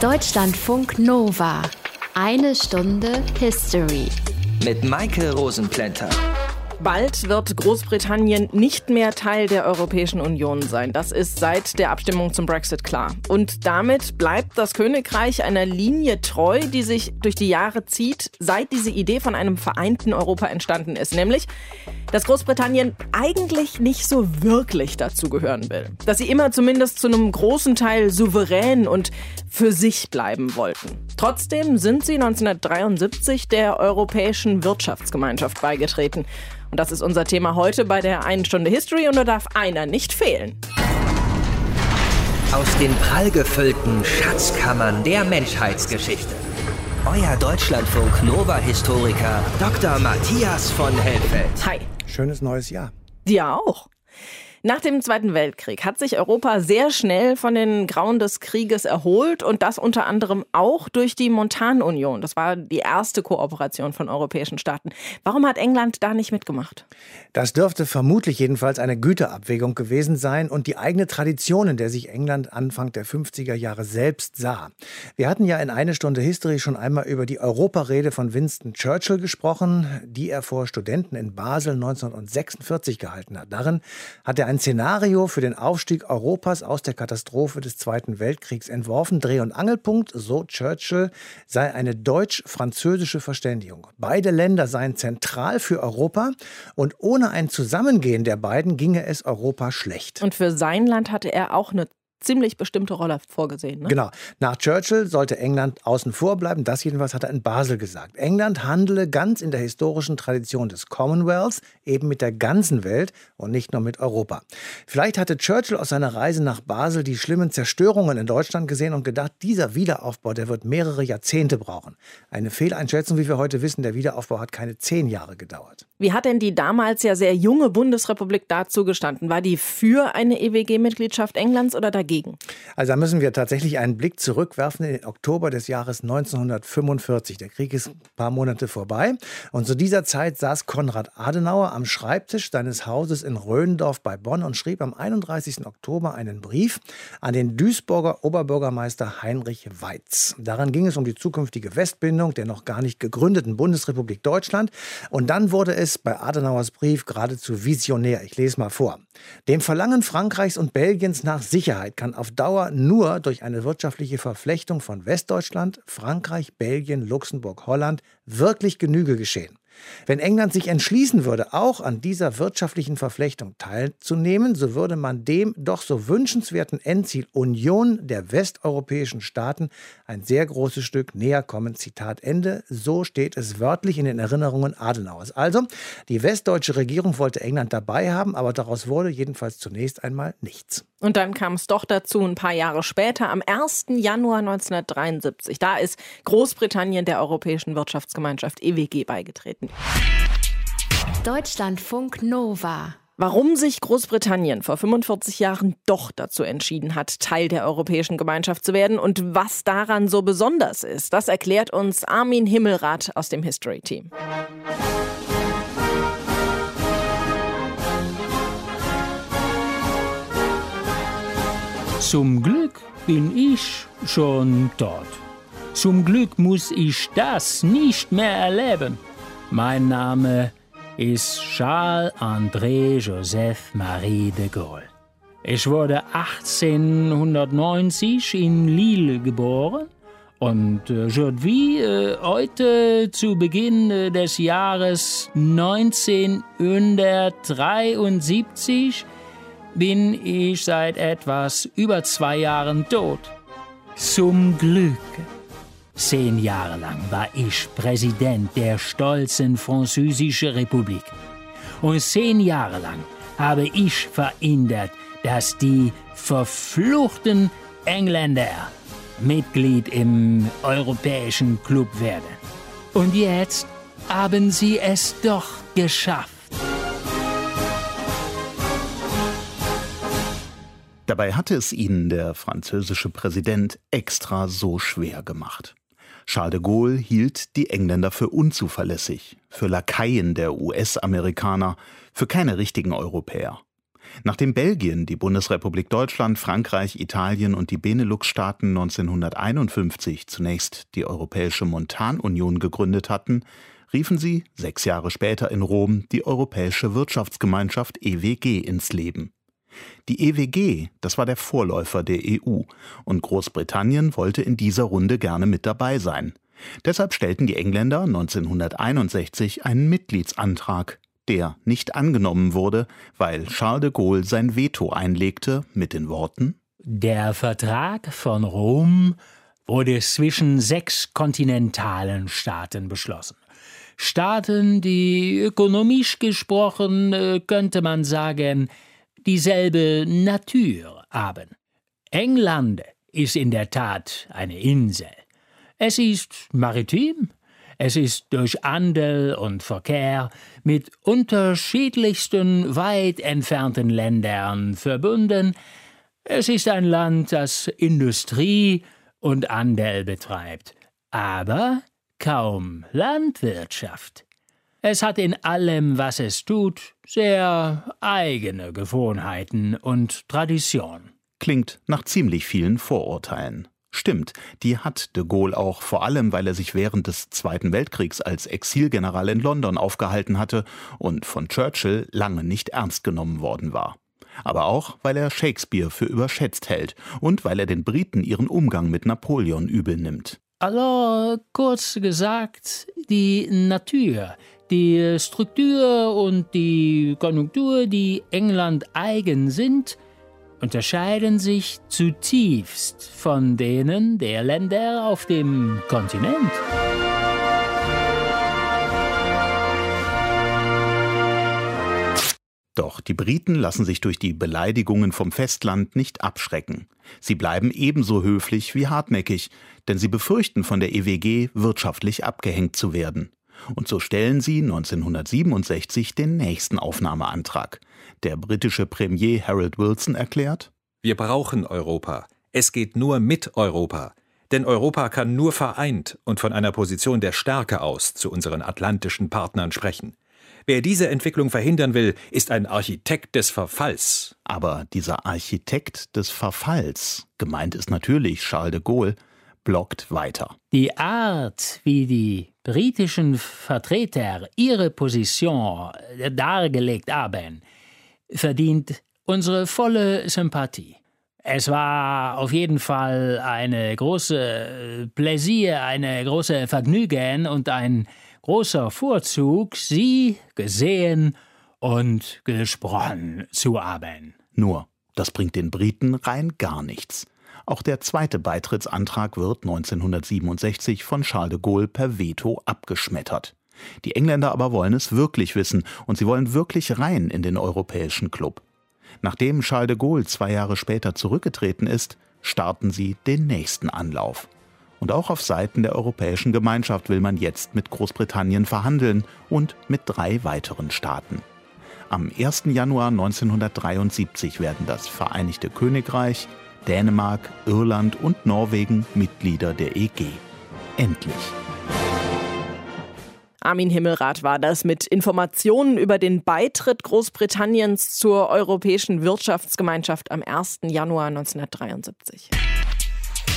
Deutschlandfunk Nova. Eine Stunde History. Mit Maike Rosenplanter. Bald wird Großbritannien nicht mehr Teil der Europäischen Union sein. Das ist seit der Abstimmung zum Brexit klar. Und damit bleibt das Königreich einer Linie treu, die sich durch die Jahre zieht, seit diese Idee von einem vereinten Europa entstanden ist. Nämlich, dass Großbritannien eigentlich nicht so wirklich dazugehören will. Dass sie immer zumindest zu einem großen Teil souverän und für sich bleiben wollten. Trotzdem sind sie 1973 der Europäischen Wirtschaftsgemeinschaft beigetreten. Und das ist unser Thema heute bei der einen Stunde History und da darf einer nicht fehlen. Aus den prallgefüllten Schatzkammern der Menschheitsgeschichte. Euer Deutschlandfunk Nova-Historiker Dr. Matthias von Helfeld. Hi. Schönes neues Jahr. Dir auch. Nach dem Zweiten Weltkrieg hat sich Europa sehr schnell von den Grauen des Krieges erholt und das unter anderem auch durch die Montanunion. Das war die erste Kooperation von europäischen Staaten. Warum hat England da nicht mitgemacht? Das dürfte vermutlich jedenfalls eine Güterabwägung gewesen sein und die eigene Tradition, in der sich England Anfang der 50er Jahre selbst sah. Wir hatten ja in eine Stunde History schon einmal über die Europarede von Winston Churchill gesprochen, die er vor Studenten in Basel 1946 gehalten hat. Darin hat er ein ein Szenario für den Aufstieg Europas aus der Katastrophe des Zweiten Weltkriegs entworfen. Dreh- und Angelpunkt, so Churchill, sei eine deutsch-französische Verständigung. Beide Länder seien zentral für Europa und ohne ein Zusammengehen der beiden ginge es Europa schlecht. Und für sein Land hatte er auch eine ziemlich bestimmte Rolle vorgesehen. Ne? Genau. Nach Churchill sollte England außen vor bleiben. Das jedenfalls hat er in Basel gesagt. England handele ganz in der historischen Tradition des Commonwealths, eben mit der ganzen Welt und nicht nur mit Europa. Vielleicht hatte Churchill aus seiner Reise nach Basel die schlimmen Zerstörungen in Deutschland gesehen und gedacht, dieser Wiederaufbau, der wird mehrere Jahrzehnte brauchen. Eine Fehleinschätzung, wie wir heute wissen, der Wiederaufbau hat keine zehn Jahre gedauert. Wie hat denn die damals ja sehr junge Bundesrepublik dazu gestanden? War die für eine EWG-Mitgliedschaft Englands oder dagegen? Dagegen? Also da müssen wir tatsächlich einen Blick zurückwerfen in den Oktober des Jahres 1945. Der Krieg ist ein paar Monate vorbei. Und zu dieser Zeit saß Konrad Adenauer am Schreibtisch seines Hauses in Röndorf bei Bonn und schrieb am 31. Oktober einen Brief an den Duisburger Oberbürgermeister Heinrich Weitz. Daran ging es um die zukünftige Westbindung der noch gar nicht gegründeten Bundesrepublik Deutschland. Und dann wurde es bei Adenauers Brief geradezu visionär. Ich lese mal vor. Dem Verlangen Frankreichs und Belgiens nach Sicherheit kann auf Dauer nur durch eine wirtschaftliche Verflechtung von Westdeutschland, Frankreich, Belgien, Luxemburg, Holland wirklich Genüge geschehen. Wenn England sich entschließen würde, auch an dieser wirtschaftlichen Verflechtung teilzunehmen, so würde man dem doch so wünschenswerten Endziel Union der westeuropäischen Staaten ein sehr großes Stück näher kommen. Zitat Ende. So steht es wörtlich in den Erinnerungen Adenauers. Also, die westdeutsche Regierung wollte England dabei haben, aber daraus wurde jedenfalls zunächst einmal nichts. Und dann kam es doch dazu, ein paar Jahre später, am 1. Januar 1973. Da ist Großbritannien der Europäischen Wirtschaftsgemeinschaft EWG beigetreten. Deutschlandfunk Nova. Warum sich Großbritannien vor 45 Jahren doch dazu entschieden hat, Teil der Europäischen Gemeinschaft zu werden und was daran so besonders ist, das erklärt uns Armin Himmelrath aus dem History Team. Zum Glück bin ich schon dort. Zum Glück muss ich das nicht mehr erleben. Mein Name ist Charles-André Joseph Marie de Gaulle. Ich wurde 1890 in Lille geboren und aujourd'hui, äh, heute zu Beginn äh, des Jahres 1973, bin ich seit etwas über zwei Jahren tot. Zum Glück. Zehn Jahre lang war ich Präsident der stolzen Französischen Republik. Und zehn Jahre lang habe ich verhindert, dass die verfluchten Engländer Mitglied im Europäischen Club werden. Und jetzt haben sie es doch geschafft. Dabei hatte es ihnen der französische Präsident extra so schwer gemacht. Charles de Gaulle hielt die Engländer für unzuverlässig, für Lakaien der US-Amerikaner, für keine richtigen Europäer. Nachdem Belgien, die Bundesrepublik Deutschland, Frankreich, Italien und die Benelux-Staaten 1951 zunächst die Europäische Montanunion gegründet hatten, riefen sie sechs Jahre später in Rom die Europäische Wirtschaftsgemeinschaft EWG ins Leben. Die EWG, das war der Vorläufer der EU, und Großbritannien wollte in dieser Runde gerne mit dabei sein. Deshalb stellten die Engländer 1961 einen Mitgliedsantrag, der nicht angenommen wurde, weil Charles de Gaulle sein Veto einlegte mit den Worten Der Vertrag von Rom wurde zwischen sechs kontinentalen Staaten beschlossen. Staaten, die ökonomisch gesprochen, äh, könnte man sagen, dieselbe Natur haben. England ist in der Tat eine Insel. Es ist maritim, es ist durch Handel und Verkehr mit unterschiedlichsten weit entfernten Ländern verbunden. Es ist ein Land, das Industrie und Handel betreibt, aber kaum Landwirtschaft. Es hat in allem, was es tut, sehr eigene Gewohnheiten und Tradition. Klingt nach ziemlich vielen Vorurteilen. Stimmt, die hat de Gaulle auch, vor allem weil er sich während des Zweiten Weltkriegs als Exilgeneral in London aufgehalten hatte und von Churchill lange nicht ernst genommen worden war. Aber auch, weil er Shakespeare für überschätzt hält und weil er den Briten ihren Umgang mit Napoleon übel nimmt. Also, kurz gesagt, die Natur, die Struktur und die Konjunktur, die England eigen sind, unterscheiden sich zutiefst von denen der Länder auf dem Kontinent. Doch die Briten lassen sich durch die Beleidigungen vom Festland nicht abschrecken. Sie bleiben ebenso höflich wie hartnäckig, denn sie befürchten von der EWG wirtschaftlich abgehängt zu werden. Und so stellen sie 1967 den nächsten Aufnahmeantrag. Der britische Premier Harold Wilson erklärt, Wir brauchen Europa. Es geht nur mit Europa. Denn Europa kann nur vereint und von einer Position der Stärke aus zu unseren atlantischen Partnern sprechen. Wer diese Entwicklung verhindern will, ist ein Architekt des Verfalls. Aber dieser Architekt des Verfalls, gemeint ist natürlich Charles de Gaulle, blockt weiter. Die Art, wie die britischen Vertreter ihre Position dargelegt haben, verdient unsere volle Sympathie. Es war auf jeden Fall eine große Pläsier, eine große Vergnügen und ein großer Vorzug, Sie gesehen und gesprochen zu haben. Nur, das bringt den Briten rein gar nichts. Auch der zweite Beitrittsantrag wird 1967 von Charles de Gaulle per Veto abgeschmettert. Die Engländer aber wollen es wirklich wissen und sie wollen wirklich rein in den europäischen Club. Nachdem Charles de Gaulle zwei Jahre später zurückgetreten ist, starten sie den nächsten Anlauf. Und auch auf Seiten der Europäischen Gemeinschaft will man jetzt mit Großbritannien verhandeln und mit drei weiteren Staaten. Am 1. Januar 1973 werden das Vereinigte Königreich, Dänemark, Irland und Norwegen Mitglieder der EG. Endlich. Armin Himmelrath war das mit Informationen über den Beitritt Großbritanniens zur Europäischen Wirtschaftsgemeinschaft am 1. Januar 1973.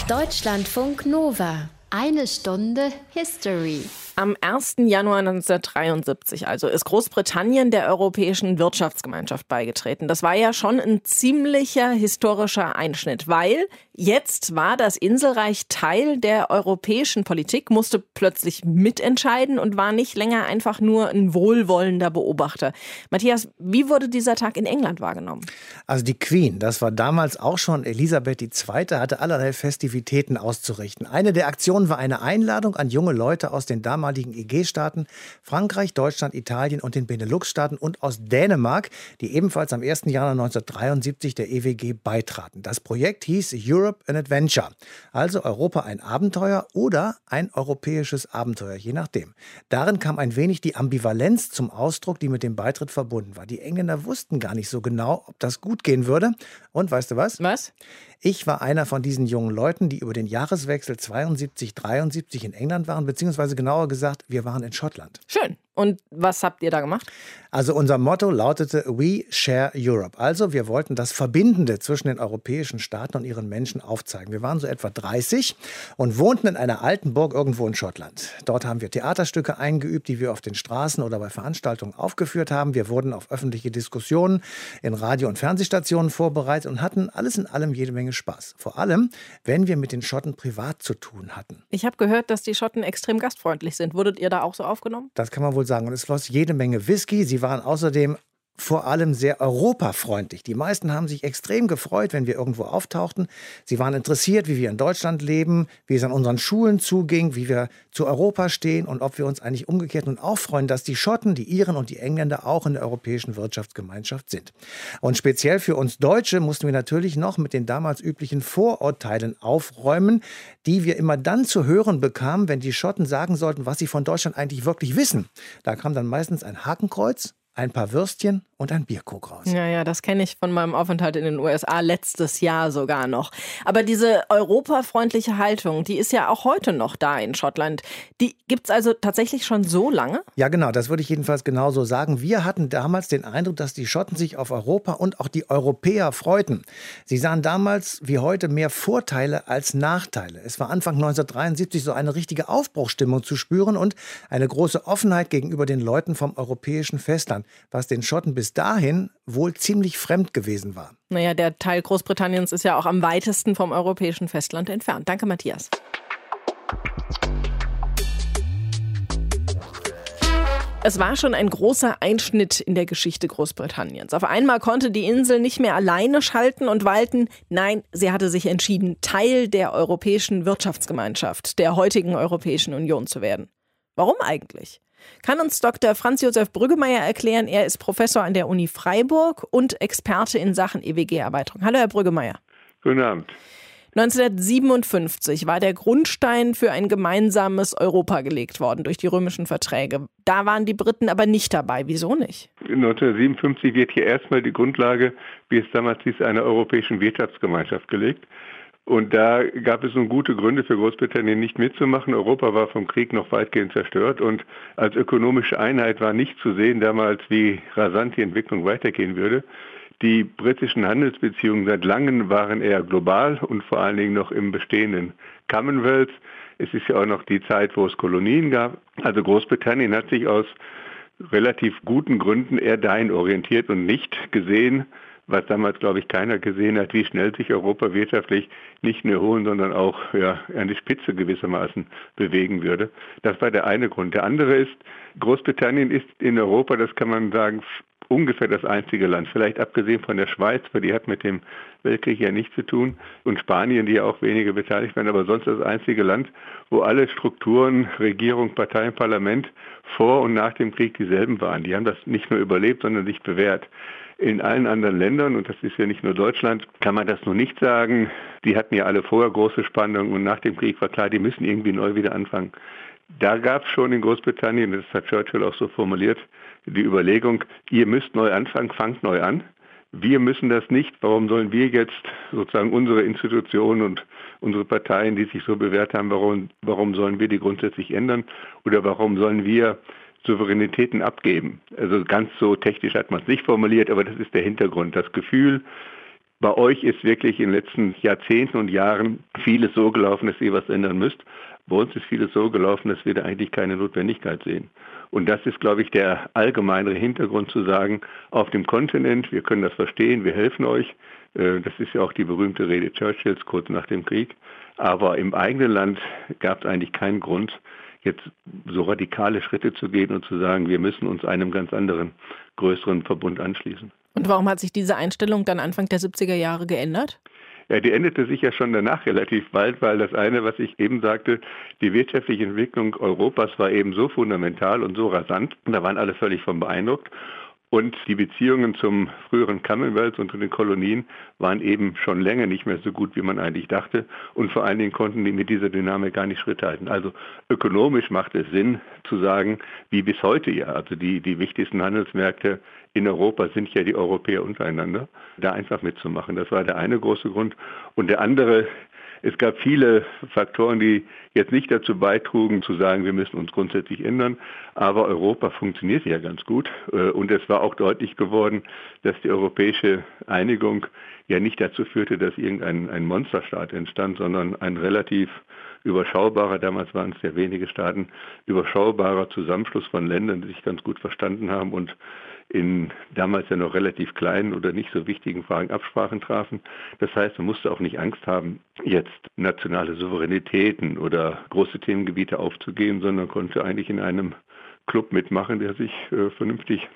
Deutschlandfunk Nova. Eine Stunde History. Am 1. Januar 1973 also ist Großbritannien der Europäischen Wirtschaftsgemeinschaft beigetreten. Das war ja schon ein ziemlicher historischer Einschnitt, weil jetzt war das Inselreich Teil der europäischen Politik, musste plötzlich mitentscheiden und war nicht länger einfach nur ein wohlwollender Beobachter. Matthias, wie wurde dieser Tag in England wahrgenommen? Also die Queen, das war damals auch schon Elisabeth II., hatte allerlei Festivitäten auszurichten. Eine der Aktionen war eine Einladung an junge Leute aus den damaligen ehemaligen EG-Staaten, Frankreich, Deutschland, Italien und den Benelux-Staaten und aus Dänemark, die ebenfalls am 1. Januar 1973 der EWG beitraten. Das Projekt hieß Europe an Adventure, also Europa ein Abenteuer oder ein europäisches Abenteuer, je nachdem. Darin kam ein wenig die Ambivalenz zum Ausdruck, die mit dem Beitritt verbunden war. Die Engländer wussten gar nicht so genau, ob das gut gehen würde. Und weißt du was? Was? Ich war einer von diesen jungen Leuten, die über den Jahreswechsel 72, 73 in England waren, beziehungsweise genauer gesagt, wir waren in Schottland. Schön. Und was habt ihr da gemacht? Also unser Motto lautete We Share Europe. Also wir wollten das Verbindende zwischen den europäischen Staaten und ihren Menschen aufzeigen. Wir waren so etwa 30 und wohnten in einer alten Burg irgendwo in Schottland. Dort haben wir Theaterstücke eingeübt, die wir auf den Straßen oder bei Veranstaltungen aufgeführt haben. Wir wurden auf öffentliche Diskussionen in Radio- und Fernsehstationen vorbereitet und hatten alles in allem jede Menge Spaß. Vor allem, wenn wir mit den Schotten privat zu tun hatten. Ich habe gehört, dass die Schotten extrem gastfreundlich sind. Wurdet ihr da auch so aufgenommen? Das kann man wohl sagen. Und es floss jede Menge Whisky. Sie waren außerdem vor allem sehr europafreundlich. Die meisten haben sich extrem gefreut, wenn wir irgendwo auftauchten. Sie waren interessiert, wie wir in Deutschland leben, wie es an unseren Schulen zuging, wie wir zu Europa stehen und ob wir uns eigentlich umgekehrt nun auch freuen, dass die Schotten, die Iren und die Engländer auch in der europäischen Wirtschaftsgemeinschaft sind. Und speziell für uns Deutsche mussten wir natürlich noch mit den damals üblichen Vorurteilen aufräumen, die wir immer dann zu hören bekamen, wenn die Schotten sagen sollten, was sie von Deutschland eigentlich wirklich wissen. Da kam dann meistens ein Hakenkreuz ein paar Würstchen und ein Bierkrug raus. Ja, ja, das kenne ich von meinem Aufenthalt in den USA letztes Jahr sogar noch. Aber diese europafreundliche Haltung, die ist ja auch heute noch da in Schottland. Die gibt es also tatsächlich schon so lange? Ja, genau, das würde ich jedenfalls genauso sagen. Wir hatten damals den Eindruck, dass die Schotten sich auf Europa und auch die Europäer freuten. Sie sahen damals wie heute mehr Vorteile als Nachteile. Es war Anfang 1973 so eine richtige Aufbruchstimmung zu spüren und eine große Offenheit gegenüber den Leuten vom europäischen Festland, was den Schotten bis dahin wohl ziemlich fremd gewesen war. Naja, der Teil Großbritanniens ist ja auch am weitesten vom europäischen Festland entfernt. Danke, Matthias. Es war schon ein großer Einschnitt in der Geschichte Großbritanniens. Auf einmal konnte die Insel nicht mehr alleine schalten und walten. Nein, sie hatte sich entschieden, Teil der Europäischen Wirtschaftsgemeinschaft, der heutigen Europäischen Union zu werden. Warum eigentlich? Kann uns Dr. Franz Josef Brüggemeier erklären. Er ist Professor an der Uni Freiburg und Experte in Sachen EWG-Erweiterung. Hallo, Herr Brüggemeier. Guten Abend. 1957 war der Grundstein für ein gemeinsames Europa gelegt worden durch die römischen Verträge. Da waren die Briten aber nicht dabei. Wieso nicht? 1957 wird hier erstmal die Grundlage, wie es damals hieß, einer europäischen Wirtschaftsgemeinschaft gelegt. Und da gab es nun gute Gründe für Großbritannien nicht mitzumachen. Europa war vom Krieg noch weitgehend zerstört und als ökonomische Einheit war nicht zu sehen damals, wie rasant die Entwicklung weitergehen würde. Die britischen Handelsbeziehungen seit langem waren eher global und vor allen Dingen noch im bestehenden Commonwealth. Es ist ja auch noch die Zeit, wo es Kolonien gab. Also Großbritannien hat sich aus relativ guten Gründen eher dahin orientiert und nicht gesehen, was damals, glaube ich, keiner gesehen hat, wie schnell sich Europa wirtschaftlich nicht nur holen, sondern auch ja, an die Spitze gewissermaßen bewegen würde. Das war der eine Grund. Der andere ist, Großbritannien ist in Europa, das kann man sagen, ungefähr das einzige Land, vielleicht abgesehen von der Schweiz, weil die hat mit dem Weltkrieg ja nichts zu tun, und Spanien, die ja auch weniger beteiligt werden, aber sonst das einzige Land, wo alle Strukturen, Regierung, Parteien, Parlament vor und nach dem Krieg dieselben waren. Die haben das nicht nur überlebt, sondern sich bewährt. In allen anderen Ländern, und das ist ja nicht nur Deutschland, kann man das nur nicht sagen. Die hatten ja alle vorher große Spannungen und nach dem Krieg war klar, die müssen irgendwie neu wieder anfangen. Da gab es schon in Großbritannien, das hat Churchill auch so formuliert, die Überlegung, ihr müsst neu anfangen, fangt neu an. Wir müssen das nicht. Warum sollen wir jetzt sozusagen unsere Institutionen und unsere Parteien, die sich so bewährt haben, warum, warum sollen wir die grundsätzlich ändern? Oder warum sollen wir Souveränitäten abgeben. Also ganz so technisch hat man es nicht formuliert, aber das ist der Hintergrund. Das Gefühl, bei euch ist wirklich in den letzten Jahrzehnten und Jahren vieles so gelaufen, dass ihr was ändern müsst. Bei uns ist vieles so gelaufen, dass wir da eigentlich keine Notwendigkeit sehen. Und das ist, glaube ich, der allgemeinere Hintergrund zu sagen, auf dem Kontinent, wir können das verstehen, wir helfen euch. Äh, das ist ja auch die berühmte Rede Churchills kurz nach dem Krieg. Aber im eigenen Land gab es eigentlich keinen Grund, jetzt so radikale Schritte zu gehen und zu sagen, wir müssen uns einem ganz anderen, größeren Verbund anschließen. Und warum hat sich diese Einstellung dann Anfang der 70er Jahre geändert? Ja, die endete sich ja schon danach relativ bald, weil das eine, was ich eben sagte, die wirtschaftliche Entwicklung Europas war eben so fundamental und so rasant. Und da waren alle völlig von beeindruckt. Und die Beziehungen zum früheren Commonwealth und zu den Kolonien waren eben schon länger nicht mehr so gut, wie man eigentlich dachte. Und vor allen Dingen konnten die mit dieser Dynamik gar nicht Schritt halten. Also ökonomisch macht es Sinn zu sagen, wie bis heute ja. Also die, die wichtigsten Handelsmärkte in Europa sind ja die Europäer untereinander, da einfach mitzumachen. Das war der eine große Grund. Und der andere, Es gab viele Faktoren, die jetzt nicht dazu beitrugen, zu sagen, wir müssen uns grundsätzlich ändern. Aber Europa funktioniert ja ganz gut. Äh, und es war auch deutlich geworden, dass die europäische Einigung ja nicht dazu führte, dass irgendein ein Monsterstaat entstand, sondern ein relativ überschaubarer, damals waren es sehr wenige Staaten, überschaubarer Zusammenschluss von Ländern, die sich ganz gut verstanden haben und in damals ja noch relativ kleinen oder nicht so wichtigen Fragen Absprachen trafen. Das heißt, man musste auch nicht Angst haben, jetzt nationale Souveränitäten oder große Themengebiete aufzugeben, sondern konnte eigentlich in einem Club mitmachen, der sich äh, vernünftig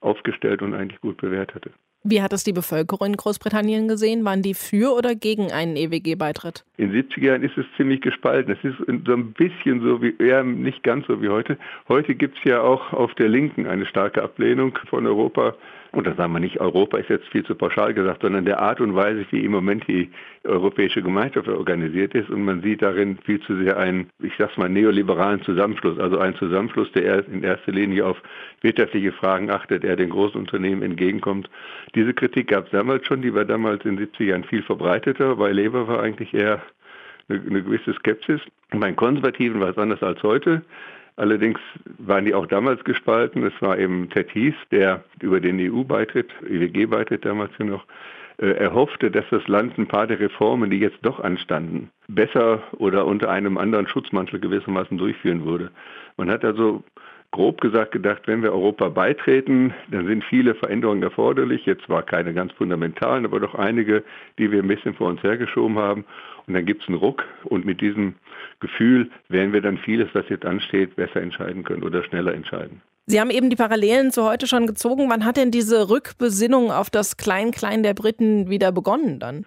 aufgestellt und eigentlich gut bewährt hatte. Wie hat es die Bevölkerung in Großbritannien gesehen? Waren die für oder gegen einen EWG-Beitritt? In den 70er Jahren ist es ziemlich gespalten. Es ist so ein bisschen so wie, ja, nicht ganz so wie heute. Heute gibt es ja auch auf der Linken eine starke Ablehnung von Europa und da sagen wir nicht, Europa ist jetzt viel zu pauschal gesagt, sondern der Art und Weise, wie im Moment die europäische Gemeinschaft organisiert ist. Und man sieht darin viel zu sehr einen, ich sag's mal, neoliberalen Zusammenschluss. Also einen Zusammenschluss, der in erster Linie auf wirtschaftliche Fragen achtet, der den großen Unternehmen entgegenkommt. Diese Kritik gab es damals schon, die war damals in den 70er Jahren viel verbreiteter. Bei Labour war eigentlich eher eine, eine gewisse Skepsis. Bei Konservativen war es anders als heute. Allerdings waren die auch damals gespalten. Es war eben Heath, der über den EU-Beitritt, EWG-Beitritt damals ja noch, äh, erhoffte, dass das Land ein paar der Reformen, die jetzt doch anstanden, besser oder unter einem anderen Schutzmantel gewissermaßen durchführen würde. Man hat also grob gesagt gedacht, wenn wir Europa beitreten, dann sind viele Veränderungen erforderlich. Jetzt zwar keine ganz fundamentalen, aber doch einige, die wir ein bisschen vor uns hergeschoben haben. Und dann gibt es einen Ruck und mit diesem Gefühl werden wir dann vieles, was jetzt ansteht, besser entscheiden können oder schneller entscheiden. Sie haben eben die Parallelen zu heute schon gezogen. Wann hat denn diese Rückbesinnung auf das Klein-Klein der Briten wieder begonnen dann?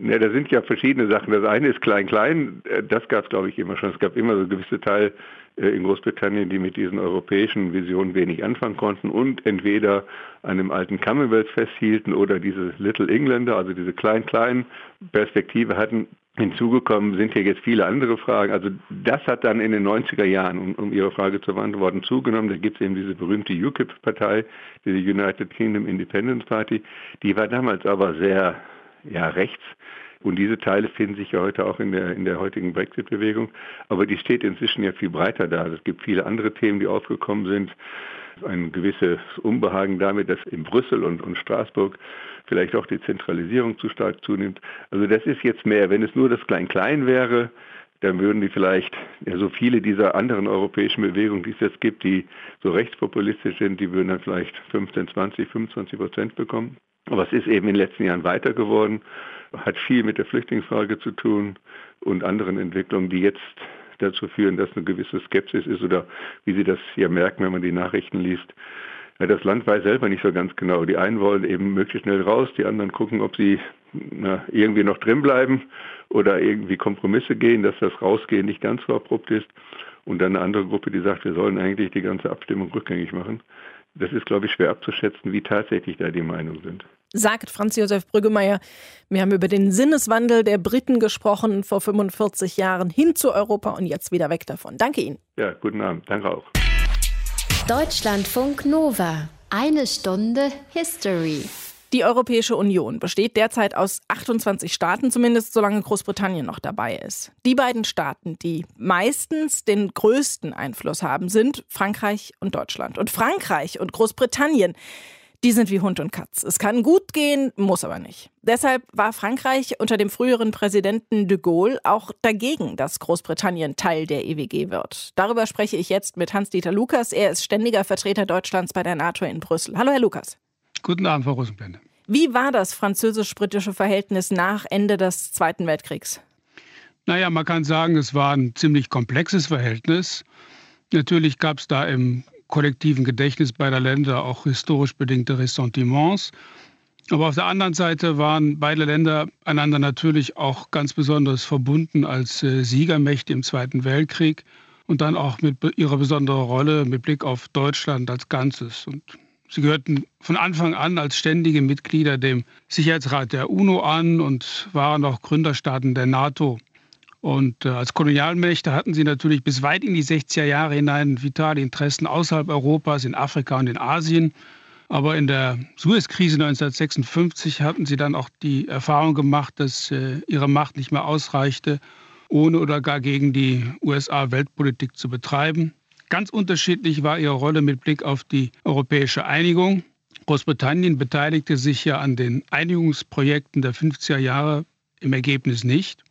Ja, da sind ja verschiedene Sachen. Das eine ist Klein-Klein, das gab es, glaube ich, immer schon. Es gab immer so gewisse Teil äh, in Großbritannien, die mit diesen europäischen Visionen wenig anfangen konnten und entweder an dem alten Commonwealth festhielten oder diese Little Engländer, also diese klein-kleinen Perspektive hatten. Hinzugekommen sind hier jetzt viele andere Fragen. Also das hat dann in den 90er Jahren, um, um Ihre Frage zu beantworten, zugenommen. Da gibt es eben diese berühmte UKIP-Partei, diese United Kingdom Independence Party. Die war damals aber sehr ja, rechts und diese Teile finden sich ja heute auch in der, in der heutigen Brexit-Bewegung. Aber die steht inzwischen ja viel breiter da. Es gibt viele andere Themen, die aufgekommen sind. Ein gewisses Unbehagen damit, dass in Brüssel und, und Straßburg vielleicht auch die Zentralisierung zu stark zunimmt. Also das ist jetzt mehr, wenn es nur das Klein-Klein wäre, dann würden die vielleicht ja, so viele dieser anderen europäischen Bewegungen, die es jetzt gibt, die so rechtspopulistisch sind, die würden dann vielleicht 15, 20, 25 Prozent bekommen. Aber es ist eben in den letzten Jahren weiter geworden hat viel mit der Flüchtlingsfrage zu tun und anderen Entwicklungen, die jetzt dazu führen, dass eine gewisse Skepsis ist oder wie Sie das ja merken, wenn man die Nachrichten liest. Das Land weiß selber nicht so ganz genau. Die einen wollen eben möglichst schnell raus, die anderen gucken, ob sie na, irgendwie noch drin bleiben oder irgendwie Kompromisse gehen, dass das Rausgehen nicht ganz so abrupt ist. Und dann eine andere Gruppe, die sagt, wir sollen eigentlich die ganze Abstimmung rückgängig machen. Das ist, glaube ich, schwer abzuschätzen, wie tatsächlich da die Meinungen sind sagt Franz Josef Brüggemeier. Wir haben über den Sinneswandel der Briten gesprochen vor 45 Jahren hin zu Europa und jetzt wieder weg davon. Danke Ihnen. Ja, guten Abend. Danke auch. Deutschlandfunk Nova. Eine Stunde History. Die Europäische Union besteht derzeit aus 28 Staaten, zumindest solange Großbritannien noch dabei ist. Die beiden Staaten, die meistens den größten Einfluss haben, sind Frankreich und Deutschland. Und Frankreich und Großbritannien die sind wie Hund und Katz. Es kann gut gehen, muss aber nicht. Deshalb war Frankreich unter dem früheren Präsidenten de Gaulle auch dagegen, dass Großbritannien Teil der EWG wird. Darüber spreche ich jetzt mit Hans-Dieter Lukas. Er ist ständiger Vertreter Deutschlands bei der NATO in Brüssel. Hallo, Herr Lukas. Guten Abend, Frau Rosenblende. Wie war das französisch-britische Verhältnis nach Ende des Zweiten Weltkriegs? Naja, man kann sagen, es war ein ziemlich komplexes Verhältnis. Natürlich gab es da im kollektiven Gedächtnis beider Länder auch historisch bedingte Ressentiments. Aber auf der anderen Seite waren beide Länder einander natürlich auch ganz besonders verbunden als äh, Siegermächte im Zweiten Weltkrieg und dann auch mit ihrer besonderen Rolle mit Blick auf Deutschland als Ganzes. Und sie gehörten von Anfang an als ständige Mitglieder dem Sicherheitsrat der UNO an und waren auch Gründerstaaten der NATO. Und äh, als Kolonialmächte hatten sie natürlich bis weit in die 60er Jahre hinein vitale Interessen außerhalb Europas, in Afrika und in Asien. Aber in der Suez-Krise 1956 hatten sie dann auch die Erfahrung gemacht, dass äh, ihre Macht nicht mehr ausreichte, ohne oder gar gegen die USA Weltpolitik zu betreiben. Ganz unterschiedlich war ihre Rolle mit Blick auf die europäische Einigung. Großbritannien beteiligte sich ja an den Einigungsprojekten der 50er Jahre im Ergebnis nicht,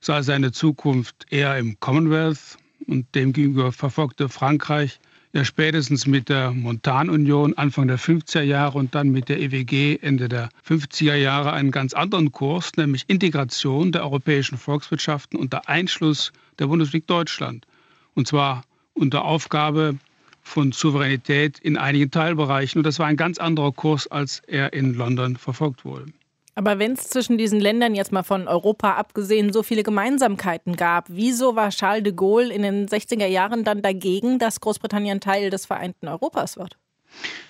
sah seine Zukunft eher im Commonwealth und demgegenüber verfolgte Frankreich ja spätestens mit der Montanunion Anfang der 50er Jahre und dann mit der EWG Ende der 50er Jahre einen ganz anderen Kurs, nämlich Integration der europäischen Volkswirtschaften unter Einschluss der Bundesrepublik Deutschland. Und zwar unter Aufgabe von Souveränität in einigen Teilbereichen. Und das war ein ganz anderer Kurs, als er in London verfolgt wurde. Aber wenn es zwischen diesen Ländern jetzt mal von Europa abgesehen so viele Gemeinsamkeiten gab, wieso war Charles de Gaulle in den 60er Jahren dann dagegen, dass Großbritannien Teil des vereinten Europas wird?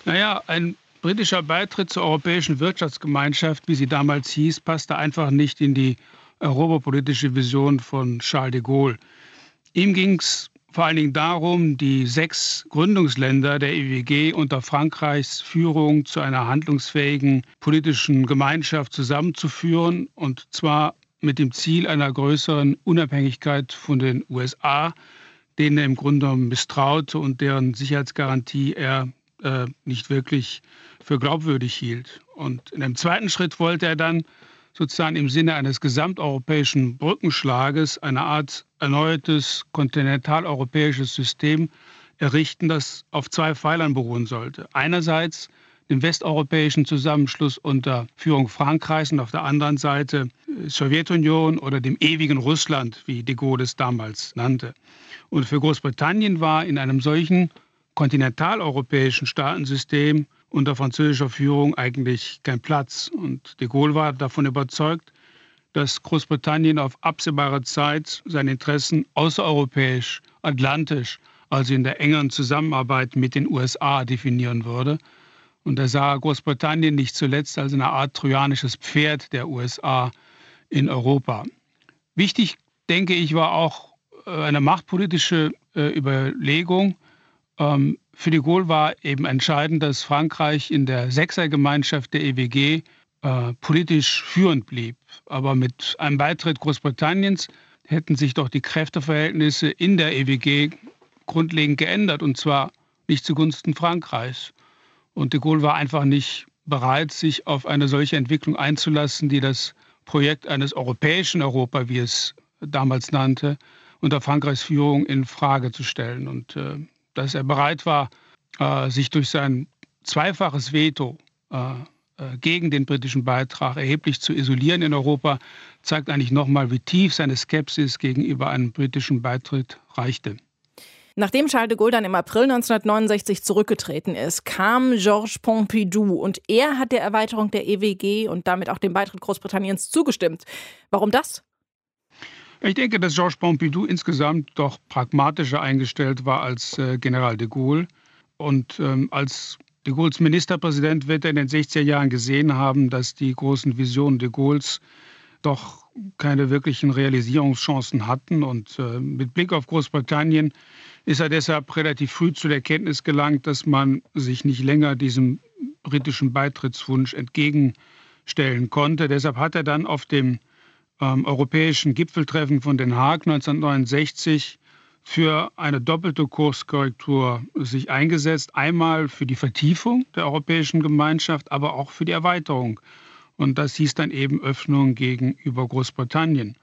Naja, ein britischer Beitritt zur Europäischen Wirtschaftsgemeinschaft, wie sie damals hieß, passte einfach nicht in die europapolitische Vision von Charles de Gaulle. Ihm ging es vor allen Dingen darum, die sechs Gründungsländer der EWG unter Frankreichs Führung zu einer handlungsfähigen politischen Gemeinschaft zusammenzuführen, und zwar mit dem Ziel einer größeren Unabhängigkeit von den USA, denen er im Grunde genommen misstraute und deren Sicherheitsgarantie er äh, nicht wirklich für glaubwürdig hielt. Und in einem zweiten Schritt wollte er dann sozusagen im Sinne eines gesamteuropäischen Brückenschlages eine Art erneutes kontinentaleuropäisches System errichten, das auf zwei Pfeilern beruhen sollte. Einerseits den westeuropäischen Zusammenschluss unter Führung Frankreichs und auf der anderen Seite äh, Sowjetunion oder dem ewigen Russland, wie de Gaulle es damals nannte. Und für Großbritannien war in einem solchen kontinentaleuropäischen Staatensystem unter französischer Führung eigentlich kein Platz. Und de Gaulle war davon überzeugt, dass Großbritannien auf absehbare Zeit seine Interessen außereuropäisch, atlantisch, also in der engeren Zusammenarbeit mit den USA definieren würde. Und er sah Großbritannien nicht zuletzt als eine Art trojanisches Pferd der USA in Europa. Wichtig, denke ich, war auch äh, eine machtpolitische äh, Überlegung. Ähm, für de Gaulle war eben entscheidend, dass Frankreich in der Sechsergemeinschaft der EWG äh, politisch führend blieb. Aber mit einem Beitritt Großbritanniens hätten sich doch die Kräfteverhältnisse in der EWG grundlegend geändert, und zwar nicht zugunsten Frankreichs. Und de Gaulle war einfach nicht bereit, sich auf eine solche Entwicklung einzulassen, die das Projekt eines europäischen Europa, wie es damals nannte, unter Frankreichs Führung in Frage zu stellen. Und äh, dass er bereit war, äh, sich durch sein zweifaches Veto äh, gegen den britischen Beitrag erheblich zu isolieren in Europa, zeigt eigentlich nochmal, wie tief seine Skepsis gegenüber einem britischen Beitritt reichte. Nachdem Charles de Gaulle dann im April 1969 zurückgetreten ist, kam Georges Pompidou und er hat der Erweiterung der EWG und damit auch dem Beitritt Großbritanniens zugestimmt. Warum das? Ich denke, dass Georges Pompidou insgesamt doch pragmatischer eingestellt war als äh, General de Gaulle. Und ähm, als de Gaulles Ministerpräsident wird in den 60er Jahren gesehen haben, dass die großen Visionen de Gaulles doch keine wirklichen Realisierungschancen hatten. Und äh, mit Blick auf Großbritannien ist er deshalb relativ früh zu der Kenntnis gelangt, dass man sich nicht länger diesem britischen Beitrittswunsch entgegenstellen konnte. Deshalb hat er dann auf dem ähm, europäischen Gipfeltreffen von Den Haag 1969 für eine doppelte Kurskorrektur sich eingesetzt. Einmal für die Vertiefung der Europäischen Gemeinschaft, aber auch für die Erweiterung. Und das hieß dann eben Öffnung gegenüber Großbritannien.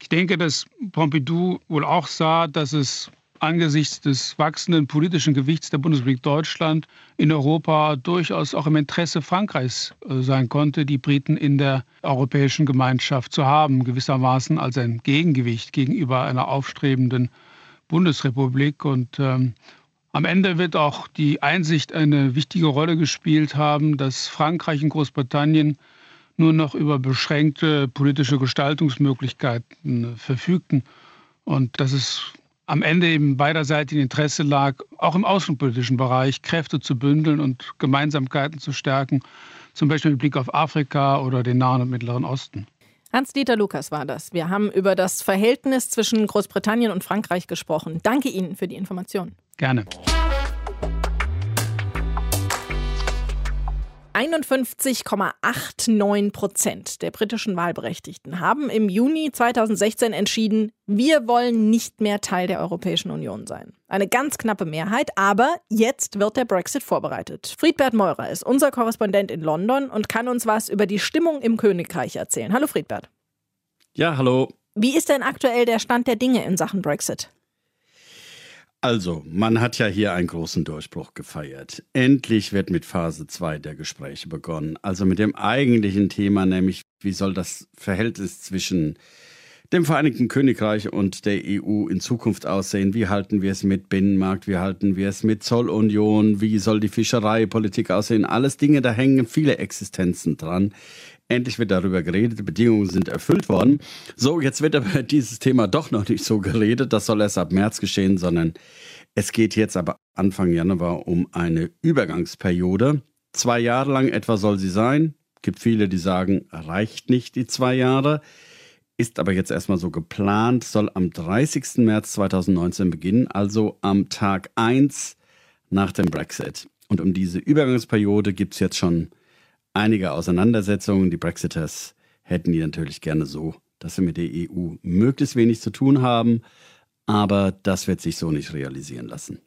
Ich denke, dass Pompidou wohl auch sah, dass es angesichts des wachsenden politischen Gewichts der Bundesrepublik Deutschland in Europa durchaus auch im Interesse Frankreichs äh, sein konnte, die Briten in der europäischen Gemeinschaft zu haben, gewissermaßen als ein Gegengewicht gegenüber einer aufstrebenden Bundesrepublik. Und ähm, am Ende wird auch die Einsicht eine wichtige Rolle gespielt haben, dass Frankreich und Großbritannien nur noch über beschränkte politische Gestaltungsmöglichkeiten verfügten und dass es am Ende eben beiderseitigen Interesse lag, auch im außenpolitischen Bereich Kräfte zu bündeln und Gemeinsamkeiten zu stärken, zum Beispiel mit Blick auf Afrika oder den Nahen und Mittleren Osten. Hans-Dieter Lukas war das. Wir haben über das Verhältnis zwischen Großbritannien und Frankreich gesprochen. Danke Ihnen für die Information. Gerne. 51,89 Prozent der britischen Wahlberechtigten haben im Juni 2016 entschieden, wir wollen nicht mehr Teil der Europäischen Union sein. Eine ganz knappe Mehrheit, aber jetzt wird der Brexit vorbereitet. Friedbert Meurer ist unser Korrespondent in London und kann uns was über die Stimmung im Königreich erzählen. Hallo Friedbert. Ja, hallo. Wie ist denn aktuell der Stand der Dinge in Sachen Brexit? Also, man hat ja hier einen großen Durchbruch gefeiert. Endlich wird mit Phase 2 der Gespräche begonnen. Also mit dem eigentlichen Thema, nämlich wie soll das Verhältnis zwischen dem Vereinigten Königreich und der EU in Zukunft aussehen? Wie halten wir es mit Binnenmarkt? Wie halten wir es mit Zollunion? Wie soll die Fischereipolitik aussehen? Alles Dinge, da hängen viele Existenzen dran. Endlich wird darüber geredet, die Bedingungen sind erfüllt worden. So, jetzt wird aber dieses Thema doch noch nicht so geredet. Das soll erst ab März geschehen, sondern es geht jetzt aber Anfang Januar um eine Übergangsperiode. Zwei Jahre lang etwa soll sie sein. Gibt viele, die sagen, reicht nicht die zwei Jahre. Ist aber jetzt erstmal so geplant, soll am 30. März 2019 beginnen, also am Tag 1 nach dem Brexit. Und um diese Übergangsperiode gibt es jetzt schon einige Auseinandersetzungen. Die Brexiters hätten die natürlich gerne so, dass sie mit der EU möglichst wenig zu tun haben. Aber das wird sich so nicht realisieren lassen.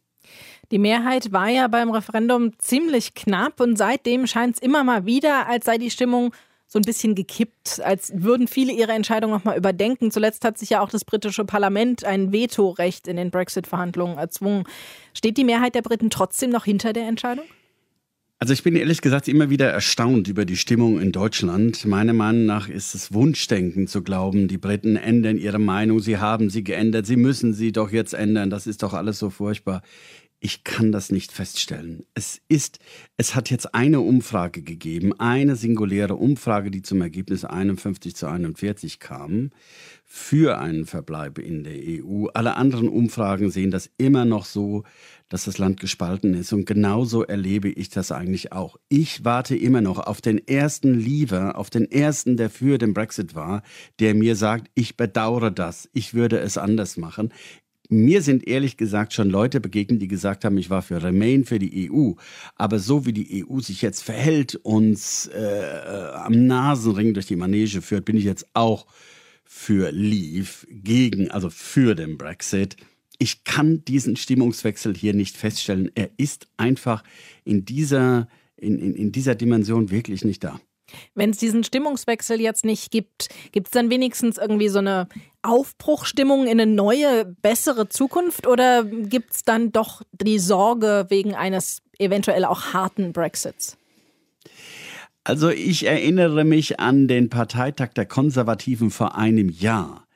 Die Mehrheit war ja beim Referendum ziemlich knapp und seitdem scheint es immer mal wieder, als sei die Stimmung so ein bisschen gekippt, als würden viele ihre Entscheidung nochmal überdenken. Zuletzt hat sich ja auch das britische Parlament ein Vetorecht in den Brexit-Verhandlungen erzwungen. Steht die Mehrheit der Briten trotzdem noch hinter der Entscheidung? Also ich bin ehrlich gesagt immer wieder erstaunt über die Stimmung in Deutschland. Meiner Meinung nach ist es Wunschdenken zu glauben, die Briten ändern ihre Meinung, sie haben sie geändert, sie müssen sie doch jetzt ändern, das ist doch alles so furchtbar. Ich kann das nicht feststellen. Es ist, es hat jetzt eine Umfrage gegeben, eine singuläre Umfrage, die zum Ergebnis 51 zu 41 kam, für einen Verbleib in der EU. Alle anderen Umfragen sehen das immer noch so, dass das Land gespalten ist. Und genauso erlebe ich das eigentlich auch. Ich warte immer noch auf den ersten Leaver, auf den ersten, der für den Brexit war, der mir sagt, ich bedauere das, ich würde es anders machen. Mir sind ehrlich gesagt schon Leute begegnet, die gesagt haben, ich war für Remain, für die EU. Aber so wie die EU sich jetzt verhält, uns äh, am Nasenring durch die Manege führt, bin ich jetzt auch für Leave, gegen, also für den Brexit. Ich kann diesen Stimmungswechsel hier nicht feststellen. Er ist einfach in dieser, in, in, in dieser Dimension wirklich nicht da. Wenn es diesen Stimmungswechsel jetzt nicht gibt, gibt es dann wenigstens irgendwie so eine Aufbruchstimmung in eine neue, bessere Zukunft oder gibt es dann doch die Sorge wegen eines eventuell auch harten Brexits? Also ich erinnere mich an den Parteitag der Konservativen vor einem Jahr.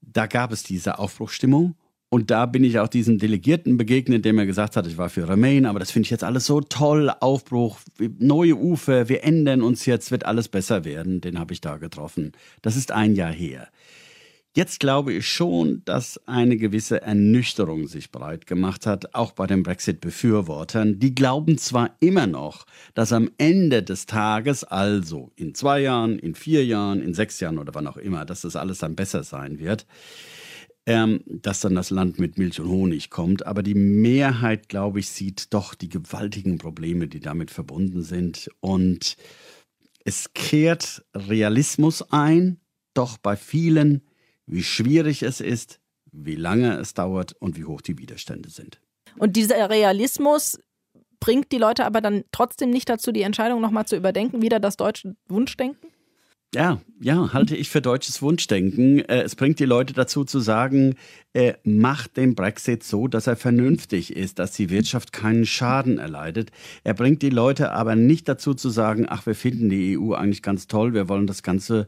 Da gab es diese Aufbruchstimmung und da bin ich auch diesem Delegierten begegnet, der mir gesagt hat, ich war für Remain, aber das finde ich jetzt alles so toll, Aufbruch, neue Ufer, wir ändern uns jetzt, wird alles besser werden. Den habe ich da getroffen. Das ist ein Jahr her. Jetzt glaube ich schon, dass eine gewisse Ernüchterung sich breit gemacht hat, auch bei den Brexit-Befürwortern. Die glauben zwar immer noch, dass am Ende des Tages, also in zwei Jahren, in vier Jahren, in sechs Jahren oder wann auch immer, dass das alles dann besser sein wird ähm, dass dann das Land mit Milch und Honig kommt. Aber die Mehrheit, glaube ich, sieht doch die gewaltigen Probleme, die damit verbunden sind. Und es kehrt Realismus ein, doch bei vielen, wie schwierig es ist, wie lange es dauert und wie hoch die Widerstände sind. Und dieser Realismus bringt die Leute aber dann trotzdem nicht dazu, die Entscheidung nochmal zu überdenken, wieder das deutsche Wunschdenken? Ja, ja, halte ich für deutsches Wunschdenken. Äh, es bringt die Leute dazu zu sagen, äh, macht den Brexit so, dass er vernünftig ist, dass die Wirtschaft keinen Schaden erleidet. Er bringt die Leute aber nicht dazu zu sagen, ach, wir finden die EU eigentlich ganz toll, wir wollen das Ganze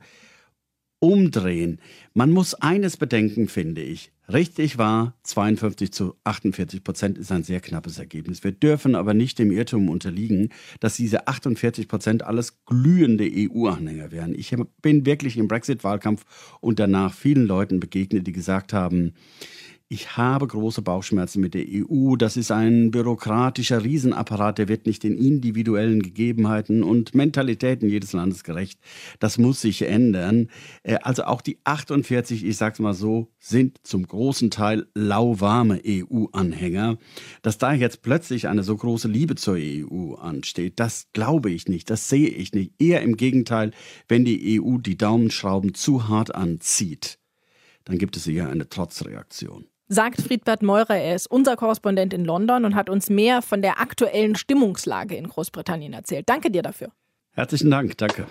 umdrehen. Man muss eines bedenken, finde ich. Richtig war, 52 zu 48 Prozent ist ein sehr knappes Ergebnis. Wir dürfen aber nicht dem Irrtum unterliegen, dass diese 48 Prozent alles glühende EU-Anhänger wären. Ich bin wirklich im Brexit-Wahlkampf und danach vielen Leuten begegnet, die gesagt haben, ich habe große Bauchschmerzen mit der EU. Das ist ein bürokratischer Riesenapparat, der wird nicht den individuellen Gegebenheiten und Mentalitäten jedes Landes gerecht. Das muss sich ändern. Äh, also auch die 48, ich sag's mal so, sind zum großen Teil lauwarme EU-Anhänger. Dass da jetzt plötzlich eine so große Liebe zur EU ansteht, das glaube ich nicht, das sehe ich nicht. Eher im Gegenteil, wenn die EU die Daumenschrauben zu hart anzieht, dann gibt es eher eine Trotzreaktion sagt Friedbert Meurer. Er ist unser Korrespondent in London und hat uns mehr von der aktuellen Stimmungslage in Großbritannien erzählt. Danke dir dafür. Herzlichen Dank, danke.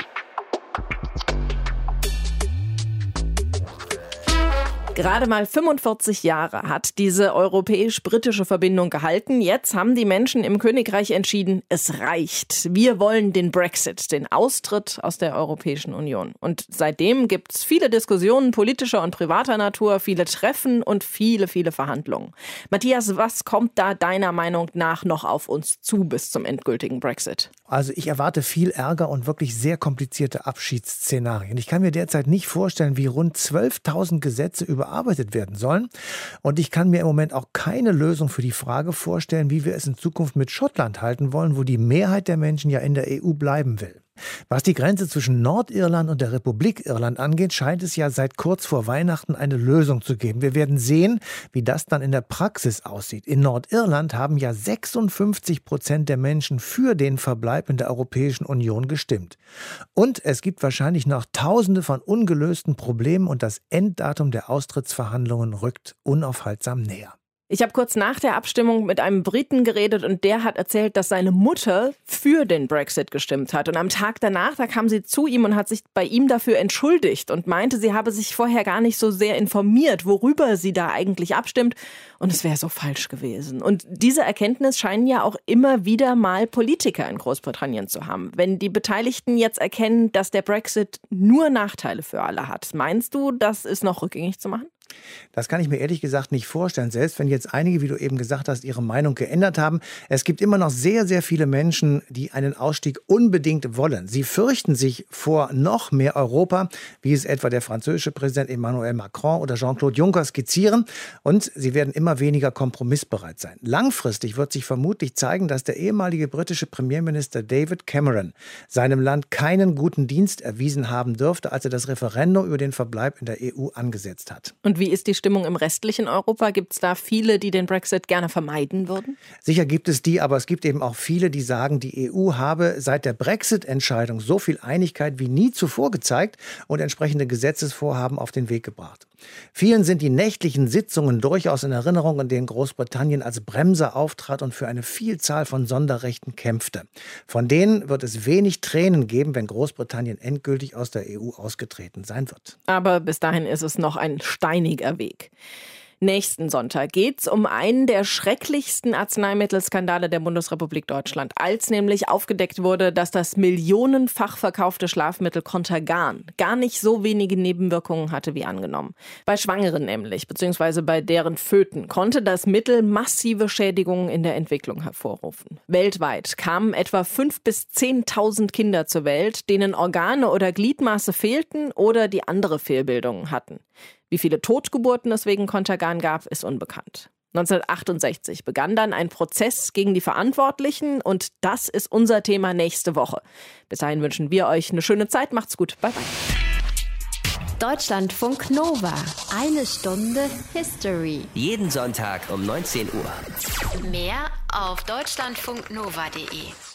Gerade mal 45 Jahre hat diese europäisch-britische Verbindung gehalten. Jetzt haben die Menschen im Königreich entschieden, es reicht. Wir wollen den Brexit, den Austritt aus der Europäischen Union. Und seitdem gibt es viele Diskussionen politischer und privater Natur, viele Treffen und viele, viele Verhandlungen. Matthias, was kommt da deiner Meinung nach noch auf uns zu bis zum endgültigen Brexit? Also ich erwarte viel Ärger und wirklich sehr komplizierte Abschiedsszenarien. Ich kann mir derzeit nicht vorstellen, wie rund 12.000 Gesetze über überarbeitet werden sollen. Und ich kann mir im Moment auch keine Lösung für die Frage vorstellen, wie wir es in Zukunft mit Schottland halten wollen, wo die Mehrheit der Menschen ja in der EU bleiben will. Was die Grenze zwischen Nordirland und der Republik Irland angeht, scheint es ja seit kurz vor Weihnachten eine Lösung zu geben. Wir werden sehen, wie das dann in der Praxis aussieht. In Nordirland haben ja 56 Prozent der Menschen für den Verbleib in der Europäischen Union gestimmt. Und es gibt wahrscheinlich noch Tausende von ungelösten Problemen und das Enddatum der Austrittsverhandlungen rückt unaufhaltsam näher. Ich habe kurz nach der Abstimmung mit einem Briten geredet und der hat erzählt, dass seine Mutter für den Brexit gestimmt hat. Und am Tag danach, da kam sie zu ihm und hat sich bei ihm dafür entschuldigt und meinte, sie habe sich vorher gar nicht so sehr informiert, worüber sie da eigentlich abstimmt. Und es wäre so falsch gewesen. Und diese Erkenntnis scheinen ja auch immer wieder mal Politiker in Großbritannien zu haben. Wenn die Beteiligten jetzt erkennen, dass der Brexit nur Nachteile für alle hat, meinst du, das ist noch rückgängig zu machen? Das kann ich mir ehrlich gesagt nicht vorstellen. Selbst wenn jetzt einige, wie du eben gesagt hast, ihre Meinung geändert haben. Es gibt immer noch sehr, sehr viele Menschen, die einen Ausstieg unbedingt wollen. Sie fürchten sich vor noch mehr Europa, wie es etwa der französische Präsident Emmanuel Macron oder Jean-Claude Juncker skizzieren. Und sie werden immer weniger kompromissbereit sein. Langfristig wird sich vermutlich zeigen, dass der ehemalige britische Premierminister David Cameron seinem Land keinen guten Dienst erwiesen haben dürfte, als er das Referendum über den Verbleib in der EU angesetzt hat. Und wie ist die Stimmung im restlichen Europa? Gibt es da viele, die den Brexit gerne vermeiden würden? Sicher gibt es die, aber es gibt eben auch viele, die sagen, die EU habe seit der Brexit-Entscheidung so viel Einigkeit wie nie zuvor gezeigt und entsprechende Gesetzesvorhaben auf den Weg gebracht. Vielen sind die nächtlichen Sitzungen durchaus in Erinnerung, in denen Großbritannien als Bremser auftrat und für eine Vielzahl von Sonderrechten kämpfte. Von denen wird es wenig Tränen geben, wenn Großbritannien endgültig aus der EU ausgetreten sein wird. Aber bis dahin ist es noch ein steiniger Weg. Nächsten Sonntag geht es um einen der schrecklichsten Arzneimittelskandale der Bundesrepublik Deutschland, als nämlich aufgedeckt wurde, dass das millionenfach verkaufte Schlafmittel Contergan gar nicht so wenige Nebenwirkungen hatte wie angenommen. Bei Schwangeren nämlich, beziehungsweise bei deren Föten, konnte das Mittel massive Schädigungen in der Entwicklung hervorrufen. Weltweit kamen etwa 5.000 bis 10.000 Kinder zur Welt, denen Organe oder Gliedmaße fehlten oder die andere Fehlbildungen hatten. Wie viele Totgeburten es wegen Kontergan gab, ist unbekannt. 1968 begann dann ein Prozess gegen die Verantwortlichen und das ist unser Thema nächste Woche. Bis dahin wünschen wir euch eine schöne Zeit. Macht's gut. Bye bye. Deutschlandfunk Nova. Eine Stunde History. Jeden Sonntag um 19 Uhr. Mehr auf deutschlandfunknova.de.